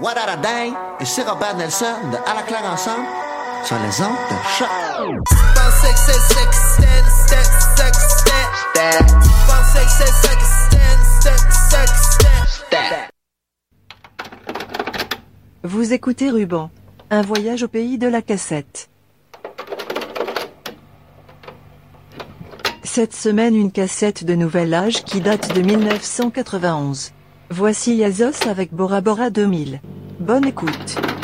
What a et c'est Robert Nelson de À ensemble sur les ondes de. Vous écoutez Ruban, un voyage au pays de la cassette. Cette semaine une cassette de nouvel âge qui date de 1991. Voici Yazos avec Bora Bora 2000. Bonne écoute.